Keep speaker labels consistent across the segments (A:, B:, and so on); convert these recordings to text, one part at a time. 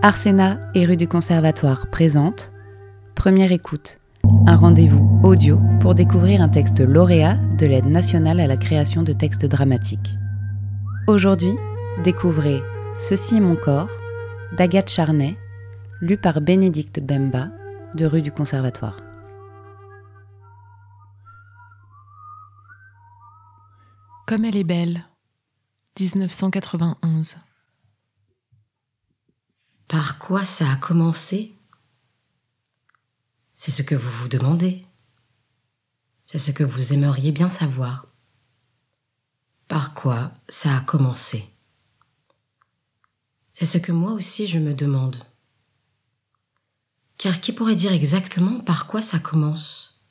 A: Arsena et rue du Conservatoire présente Première écoute, un rendez-vous audio pour découvrir un texte lauréat de l'aide nationale à la création de textes dramatiques. Aujourd'hui, découvrez Ceci est mon corps d'Agathe Charnay, lu par Bénédicte Bemba de rue du Conservatoire.
B: Comme elle est belle, 1991.
C: Par quoi ça a commencé? C'est ce que vous vous demandez. C'est ce que vous aimeriez bien savoir. Par quoi ça a commencé? C'est ce que moi aussi je me demande. Car qui pourrait dire exactement par quoi ça commence?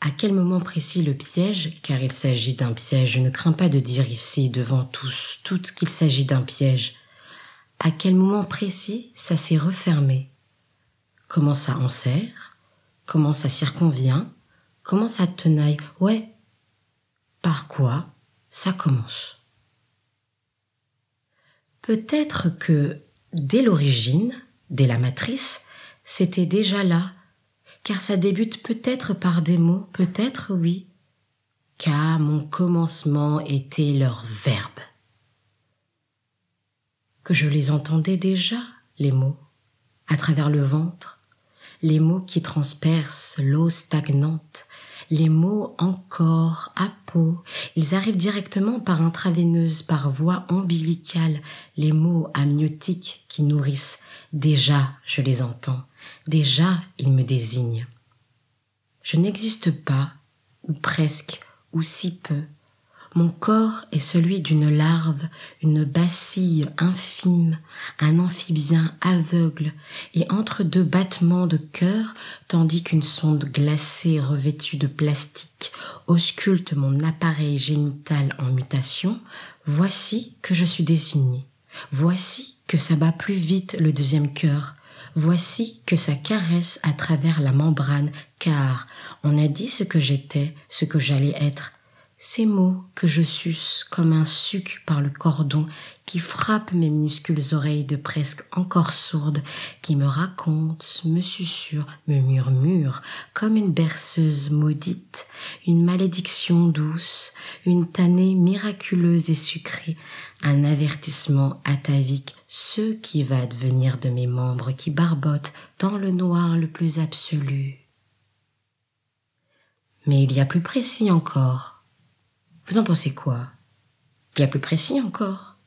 C: À quel moment précis le piège, car il s'agit d'un piège, je ne crains pas de dire ici devant tous, tout qu'il s'agit d'un piège, à quel moment précis ça s'est refermé, comment ça en sert, comment ça circonvient, comment ça tenaille, ouais, par quoi ça commence? Peut-être que dès l'origine, dès la matrice, c'était déjà là, car ça débute peut-être par des mots, peut-être oui, car mon commencement était leur verbe que je les entendais déjà, les mots, à travers le ventre, les mots qui transpercent l'eau stagnante, les mots encore à peau, ils arrivent directement par intraveineuse, par voie ombilicale, les mots amniotiques qui nourrissent. Déjà, je les entends. Déjà, ils me désignent. Je n'existe pas, ou presque, ou si peu, mon corps est celui d'une larve, une bacille infime, un amphibien aveugle, et entre deux battements de cœur, tandis qu'une sonde glacée revêtue de plastique ausculte mon appareil génital en mutation, voici que je suis désigné. Voici que ça bat plus vite le deuxième cœur. Voici que ça caresse à travers la membrane, car on a dit ce que j'étais, ce que j'allais être, ces mots que je suce comme un suc par le cordon qui frappe mes minuscules oreilles de presque encore sourdes, qui me racontent, me susurrent, me murmurent, comme une berceuse maudite, une malédiction douce, une tannée miraculeuse et sucrée, un avertissement atavique, ce qui va devenir de mes membres qui barbotent dans le noir le plus absolu. Mais il y a plus précis encore vous en pensez quoi? Bien plus précis encore.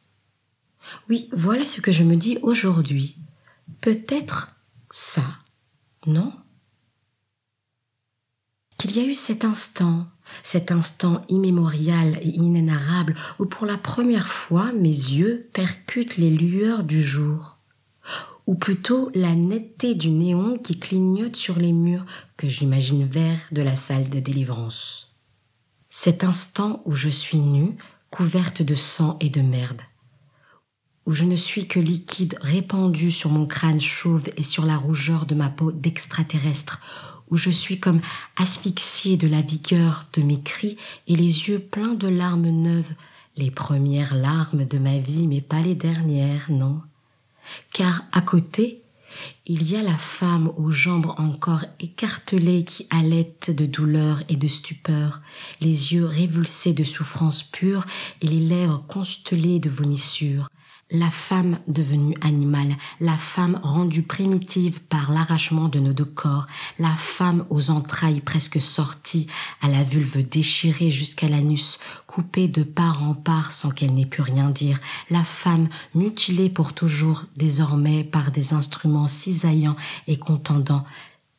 C: Oui, voilà ce que je me dis aujourd'hui. Peut-être ça, non? Qu'il y a eu cet instant, cet instant immémorial et inénarrable où pour la première fois mes yeux percutent les lueurs du jour, ou plutôt la netteté du néon qui clignote sur les murs que j'imagine verts de la salle de délivrance cet instant où je suis nue, couverte de sang et de merde, où je ne suis que liquide répandu sur mon crâne chauve et sur la rougeur de ma peau d'extraterrestre, où je suis comme asphyxiée de la vigueur de mes cris et les yeux pleins de larmes neuves, les premières larmes de ma vie, mais pas les dernières, non. Car à côté, il y a la femme aux jambes encore écartelées qui halète de douleur et de stupeur, les yeux révulsés de souffrance pure et les lèvres constelées de vomissures, la femme devenue animale, la femme rendue primitive par l'arrachement de nos deux corps, la femme aux entrailles presque sorties, à la vulve déchirée jusqu'à l'anus, coupée de part en part sans qu'elle n'ait pu rien dire, la femme mutilée pour toujours désormais par des instruments cisaillants et contendants,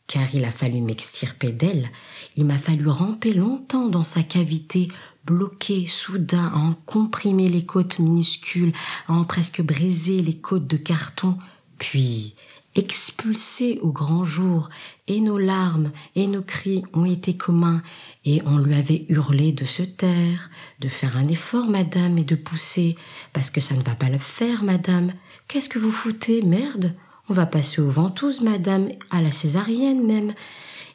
C: car il a fallu m'extirper d'elle, il m'a fallu ramper longtemps dans sa cavité bloqué soudain, à en comprimer les côtes minuscules, à en presque briser les côtes de carton, puis expulsé au grand jour, et nos larmes et nos cris ont été communs, et on lui avait hurlé de se taire, de faire un effort, madame, et de pousser, parce que ça ne va pas le faire, madame. Qu'est-ce que vous foutez, merde? On va passer aux ventouses, madame, à la césarienne même.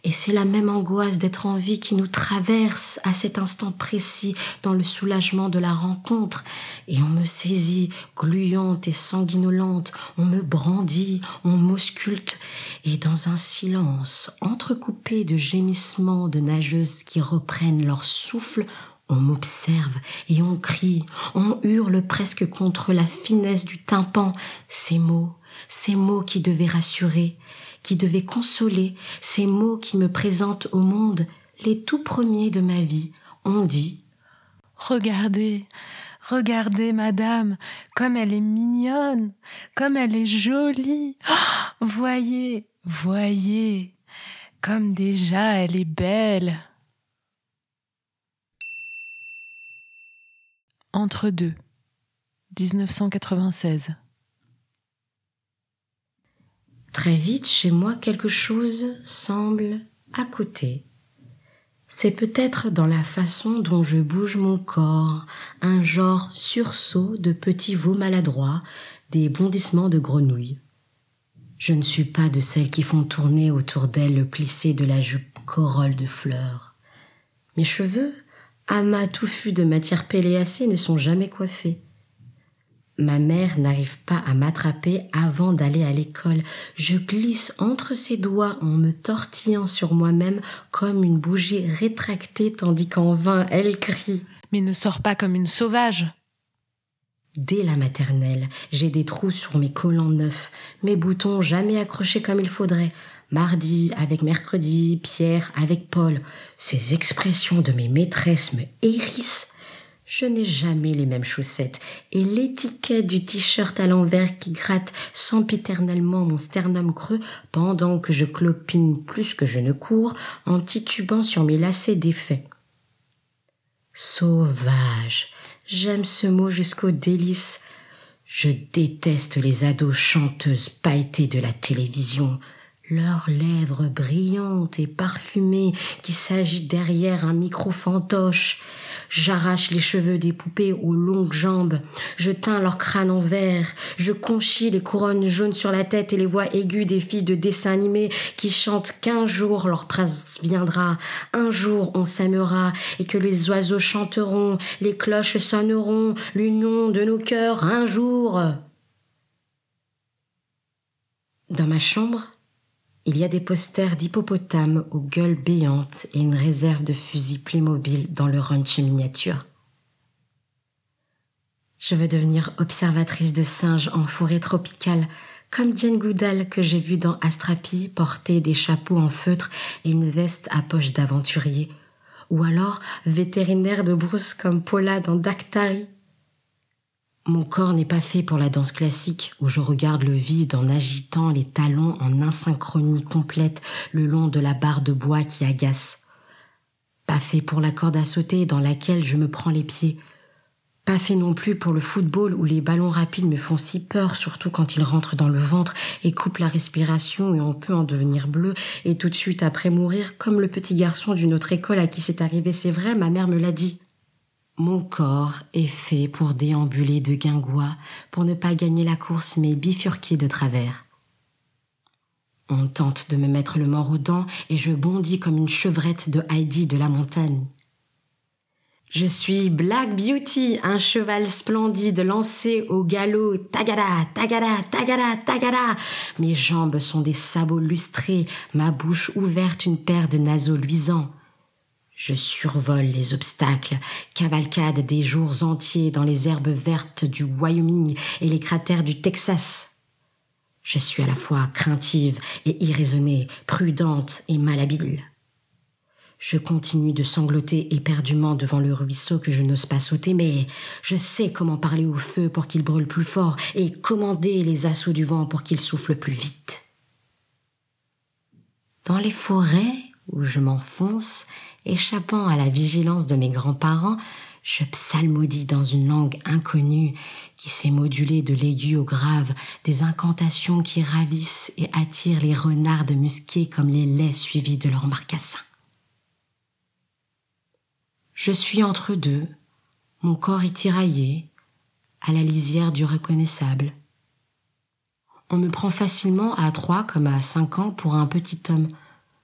C: Et c'est la même angoisse d'être en vie qui nous traverse à cet instant précis dans le soulagement de la rencontre. Et on me saisit, gluante et sanguinolente, on me brandit, on m'ausculte, et dans un silence entrecoupé de gémissements de nageuses qui reprennent leur souffle, on m'observe et on crie, on hurle presque contre la finesse du tympan, ces mots, ces mots qui devaient rassurer, qui devaient consoler, ces mots qui me présentent au monde les tout premiers de ma vie. On dit
B: Regardez, regardez, madame, comme elle est mignonne, comme elle est jolie. Oh, voyez, voyez, comme déjà elle est belle. Entre deux, 1996.
C: Très vite, chez moi, quelque chose semble à côté. C'est peut-être dans la façon dont je bouge mon corps, un genre sursaut de petits veaux maladroits, des bondissements de grenouilles. Je ne suis pas de celles qui font tourner autour d'elles le plissé de la jupe corolle de fleurs. Mes cheveux, amas touffus de matière péléacée, ne sont jamais coiffés. Ma mère n'arrive pas à m'attraper avant d'aller à l'école. Je glisse entre ses doigts en me tortillant sur moi-même comme une bougie rétractée tandis qu'en vain elle crie.
B: Mais ne sors pas comme une sauvage.
C: Dès la maternelle, j'ai des trous sur mes collants neufs, mes boutons jamais accrochés comme il faudrait. Mardi avec mercredi, Pierre avec Paul. Ces expressions de mes maîtresses me hérissent. Je n'ai jamais les mêmes chaussettes, et l'étiquette du t-shirt à l'envers qui gratte sempiternellement mon sternum creux pendant que je clopine plus que je ne cours en titubant sur mes lacets défaits. Sauvage. J'aime ce mot jusqu'au délice. Je déteste les ados chanteuses pailletées de la télévision leurs lèvres brillantes et parfumées qui s'agitent derrière un micro fantoche. J'arrache les cheveux des poupées aux longues jambes, je teins leur crâne en verre, je conchis les couronnes jaunes sur la tête et les voix aiguës des filles de dessins animés qui chantent qu'un jour leur prince viendra, un jour on s'aimera et que les oiseaux chanteront, les cloches sonneront, l'union de nos cœurs un jour. Dans ma chambre, il y a des posters d'hippopotames aux gueules béantes et une réserve de fusils Playmobil dans le ranch miniature. Je veux devenir observatrice de singes en forêt tropicale, comme Diane Goudal que j'ai vue dans Astrapi porter des chapeaux en feutre et une veste à poche d'aventurier, ou alors vétérinaire de brousse comme Paula dans Dactari. Mon corps n'est pas fait pour la danse classique où je regarde le vide en agitant les talons en asynchronie complète le long de la barre de bois qui agace. Pas fait pour la corde à sauter dans laquelle je me prends les pieds. Pas fait non plus pour le football où les ballons rapides me font si peur, surtout quand ils rentrent dans le ventre et coupent la respiration et on peut en devenir bleu et tout de suite après mourir comme le petit garçon d'une autre école à qui c'est arrivé, c'est vrai, ma mère me l'a dit. Mon corps est fait pour déambuler de guingois, pour ne pas gagner la course mais bifurquer de travers. On tente de me mettre le mort aux dents et je bondis comme une chevrette de Heidi de la montagne. Je suis Black Beauty, un cheval splendide lancé au galop. Tagada, tagada, tagada, tagada. Mes jambes sont des sabots lustrés, ma bouche ouverte une paire de naseaux luisants. Je survole les obstacles, cavalcade des jours entiers dans les herbes vertes du Wyoming et les cratères du Texas. Je suis à la fois craintive et irraisonnée, prudente et malhabile. Je continue de sangloter éperdument devant le ruisseau que je n'ose pas sauter, mais je sais comment parler au feu pour qu'il brûle plus fort et commander les assauts du vent pour qu'il souffle plus vite. Dans les forêts où je m'enfonce, Échappant à la vigilance de mes grands-parents, je psalmodie dans une langue inconnue qui s'est modulée de l'aigu au grave, des incantations qui ravissent et attirent les renards de musqués comme les laits suivis de leurs marcassins. Je suis entre deux, mon corps est tiraillé, à la lisière du reconnaissable. On me prend facilement à trois comme à cinq ans pour un petit homme,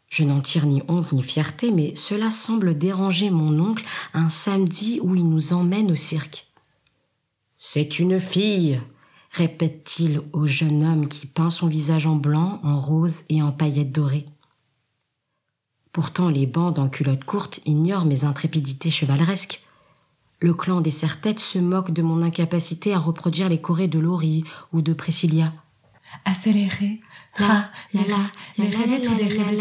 C: Je n'en tire ni honte ni fierté, mais cela semble déranger mon oncle un samedi où il nous emmène au cirque. C'est une fille, répète-t-il au jeune homme qui peint son visage en blanc, en rose et en paillettes dorées. Pourtant, les bandes en culottes courtes ignorent mes intrépidités chevaleresques. Le clan des serre-têtes se moque de mon incapacité à reproduire les chorés de Laurie ou de Priscilla.
B: Accéléré. La, la, la, les rêves tous des rêves.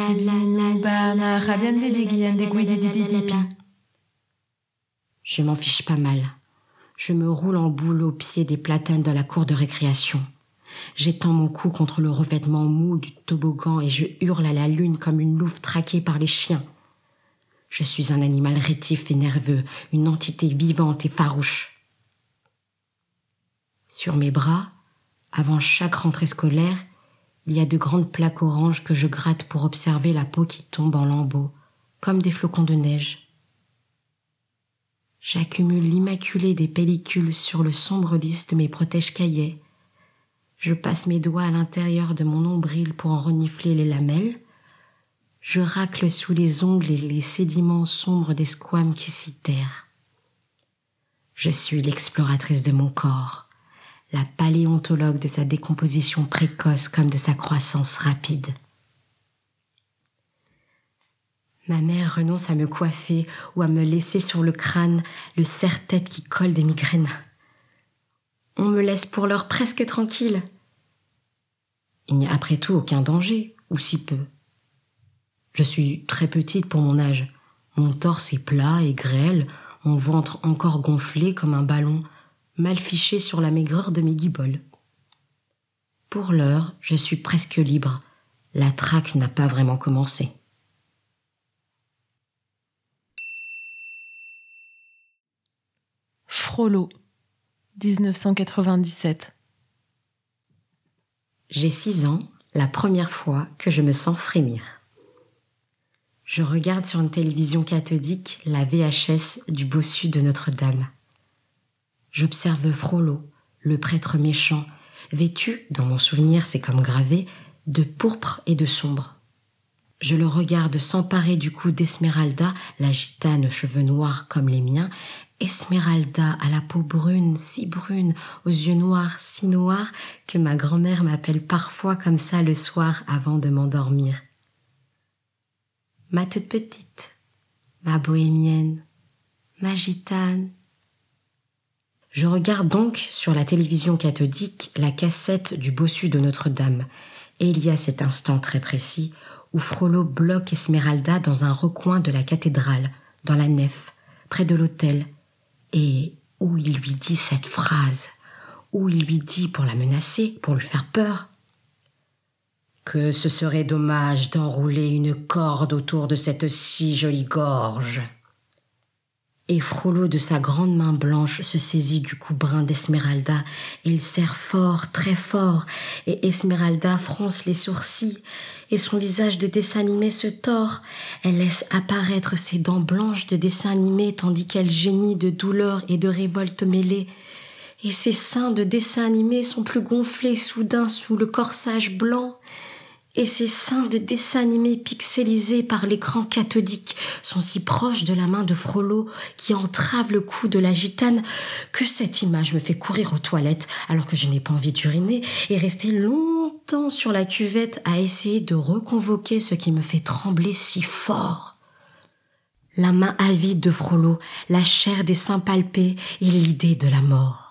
C: Je m'en fiche pas mal. Je me roule en boule au pied des platanes dans la cour de récréation. J'étends mon cou contre le revêtement mou du toboggan et je hurle à la lune comme une louve traquée par les chiens. Je suis un animal rétif et nerveux, une entité vivante et farouche. Sur mes bras, avant chaque rentrée scolaire, il y a de grandes plaques oranges que je gratte pour observer la peau qui tombe en lambeaux, comme des flocons de neige. J'accumule l'immaculé des pellicules sur le sombre lys de mes protèges cahiers. Je passe mes doigts à l'intérieur de mon nombril pour en renifler les lamelles. Je racle sous les ongles les sédiments sombres des squames qui s'y terrent. Je suis l'exploratrice de mon corps, la paléontologue de sa décomposition précoce comme de sa croissance rapide. Ma mère renonce à me coiffer ou à me laisser sur le crâne le serre-tête qui colle des migraines. On me laisse pour l'heure presque tranquille. Il n'y a après tout aucun danger, ou si peu. Je suis très petite pour mon âge. Mon torse est plat et grêle, mon ventre encore gonflé comme un ballon, mal fiché sur la maigreur de mes guiboles. Pour l'heure, je suis presque libre. La traque n'a pas vraiment commencé.
B: Frollo, 1997.
C: J'ai six ans, la première fois que je me sens frémir. Je regarde sur une télévision cathodique la VHS du bossu de Notre-Dame. J'observe Frollo, le prêtre méchant, vêtu, dans mon souvenir c'est comme gravé, de pourpre et de sombre. Je le regarde s'emparer du cou d'Esmeralda, la gitane aux cheveux noirs comme les miens, Esmeralda à la peau brune, si brune, aux yeux noirs, si noirs, que ma grand-mère m'appelle parfois comme ça le soir avant de m'endormir. Ma toute petite, ma bohémienne, ma gitane. Je regarde donc sur la télévision cathodique la cassette du bossu de Notre-Dame, et il y a cet instant très précis où Frollo bloque Esmeralda dans un recoin de la cathédrale, dans la nef, près de l'autel, et où il lui dit cette phrase, où il lui dit pour la menacer, pour lui faire peur, que ce serait dommage d'enrouler une corde autour de cette si jolie gorge. Et Frollo de sa grande main blanche se saisit du cou brun d'Esmeralda il serre fort, très fort, et Esmeralda fronce les sourcils, et son visage de dessin animé se tord. Elle laisse apparaître ses dents blanches de dessin animé tandis qu'elle gémit de douleur et de révolte mêlée. Et ses seins de dessin animé sont plus gonflés soudain sous le corsage blanc et ses seins de dessin animé pixelisés par l'écran cathodique sont si proches de la main de Frollo qui entrave le cou de la gitane que cette image me fait courir aux toilettes alors que je n'ai pas envie d'uriner et rester longtemps sur la cuvette à essayer de reconvoquer ce qui me fait trembler si fort. La main avide de Frollo, la chair des seins palpés et l'idée de la mort.